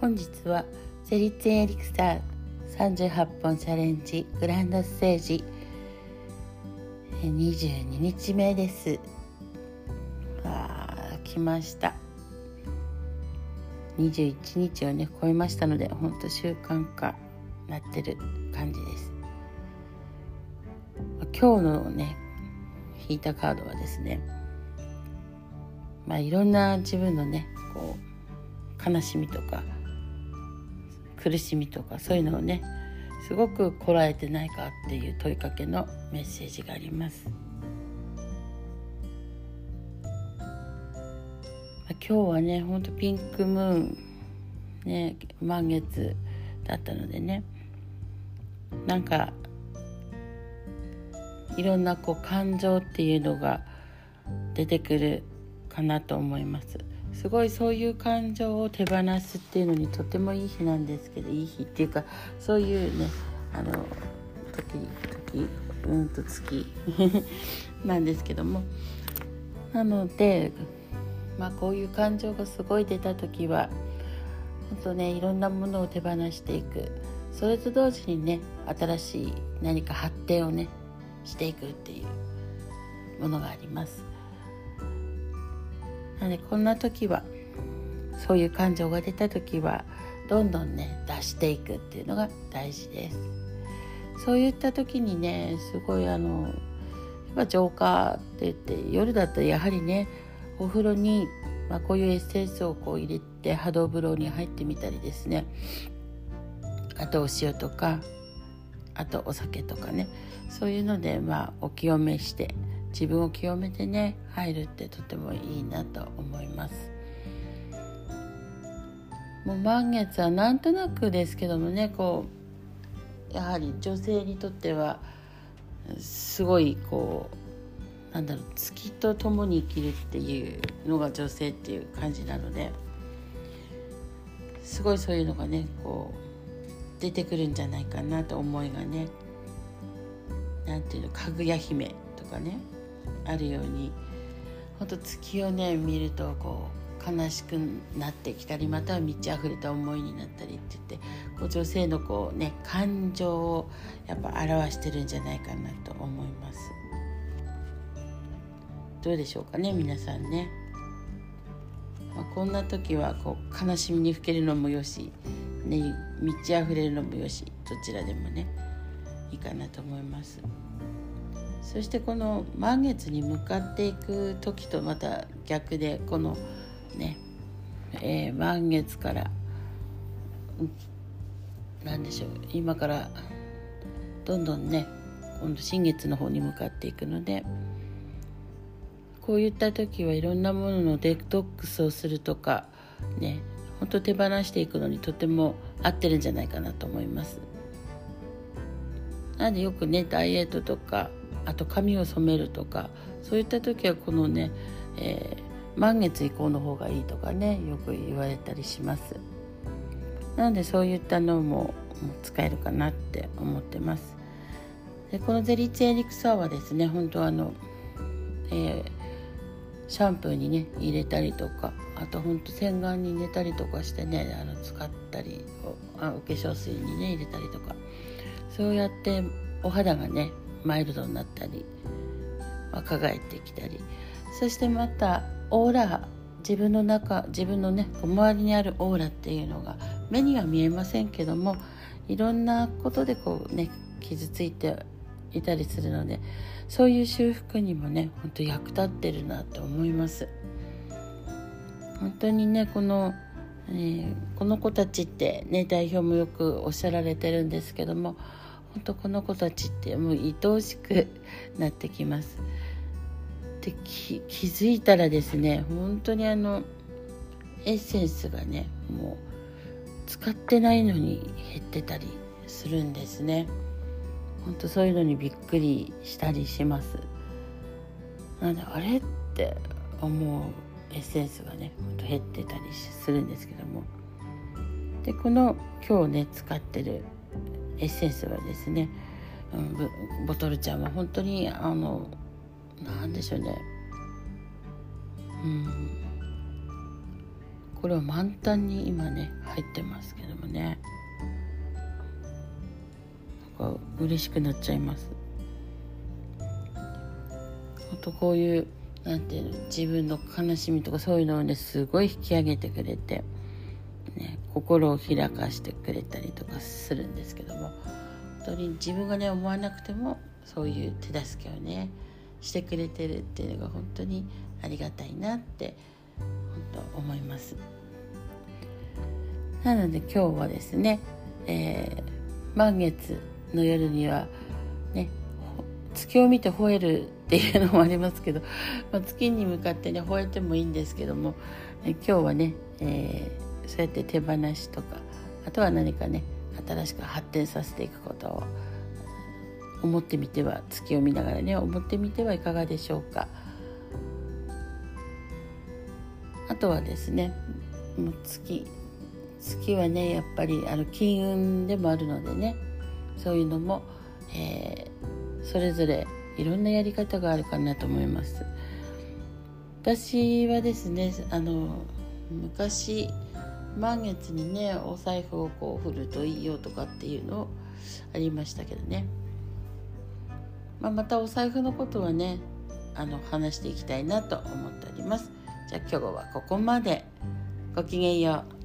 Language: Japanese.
本日はゼリッツンエリクサー38本チャレンジグランドステージ。22日目です。あ来ました。21日をね超えましたのでほんと習慣化なってる感じです。今日のね引いたカードはですねまあいろんな自分のねこう悲しみとか苦しみとかそういうのをねすごくこらえてないかっていう問いかけのメッセージがあります。今日はねほんとピンクムーンね満月だったのでねなんかいろんなこう感情っていうのが出てくるかなと思います。すごいそういう感情を手放すっていうのにとてもいい日なんですけどいい日っていうかそういうねあの時時うんと月 なんですけどもなのでまあこういう感情がすごい出た時は本当ねいろんなものを手放していくそれと同時にね新しい何か発展をねしていくっていうものがあります。なのでこんな時はそういう感情が出た時はどんどんね出していくっていうのが大事です。そういった時にねすごいあのやっぱ浄化って言って夜だったらやはりねお風呂に、まあ、こういうエッセンスをこう入れて波動風呂に入ってみたりですね。あとお塩とかあとお酒とかね。そういうのでまあお清めして自分を清めてね入るってとてもいいなと思います。もう満月はなんとなくですけどもねこうやはり女性にとってはすごいこうなんだろう月と共に生きるっていうのが女性っていう感じなのですごいそういうのがねこう出てくるんじゃないかなと思いがねなんていうのかぐや姫とかね。あるように本当月をね見るとこう悲しくなってきたりまたは満ち溢れた思いになったりって言ってこう女性のこうね感情をやっぱ表してるんじゃないかなと思いますどうでしょうかね皆さんね、まあ、こんな時はこう悲しみにふけるのもよし、ね、満ち溢れるのもよしどちらでもねいいかなと思います。そしてこの満月に向かっていく時とまた逆でこのね、えー、満月から何でしょう今からどんどんね今度新月の方に向かっていくのでこういった時はいろんなもののデトックスをするとかね本当手放していくのにとても合ってるんじゃないかなと思います。なんでよくねダイエットとかあと髪を染めるとかそういった時はこのね、えー、満月以降の方がいいとかねよく言われたりします。なのでそういったのも使えるかなって思ってます。でこのゼリーツエリクサーはですね本当あの、えー、シャンプーにね入れたりとかあとほんと洗顔に入れたりとかしてねあの使ったりあお化粧水にね入れたりとかそうやってお肌がねマイルドになったり若返ってきたり。そしてまたオーラ自分の中自分のね周りにあるオーラっていうのが目には見えませんけどもいろんなことでこうね傷ついていたりするのでそういう修復にもねほんと役立ってるなと思います。本当にねこの、えー、この子たちってね代表もよくおっしゃられてるんですけども本当この子たちってもう愛おしくなってきます。で気づいたらですね本当にあのエッセンスがねもう使ってないのに減ってたりするんですね。本当そういうのにびっくりしたりします。なのであれって思うエッセンスがねほんと減ってたりするんですけどもでこの今日ね使ってるエッセンスはですね、うん、ボトルちゃんは本当にあの何でしょうね、うん、これは満タンに今ね入ってますけどもね。なんか嬉しくなっちゃいます。あとこういうなんていうの自分の悲しみとかそういうのをねすごい引き上げてくれて、心を開かしてくれたりとかするんですけども本当に自分がね思わなくてもそういう手助けをねしてくれてるっていうのが本当にありがたいなって本当思います。なので今日はですね、えー、満月の夜にはね月を見て吠えるっていうのもありますけど、まあ、月に向かってね吠えてもいいんですけども、え今日はね、えー、そうやって手放しとかあとは何かね新しく発展させていくことを思ってみては月を見ながらね思ってみてはいかがでしょうか。あとはですねもう月月はねやっぱりあの金運でもあるのでねそういうのも、えー、それぞれいろんなやり方があるかなと思います。私はですねあの昔満月にねお財布をこう振るといいよとかっていうのありましたけどね、まあ、またお財布のことはねあの話していきたいなと思っております。じゃあ今日はここまで。ごきげんよう。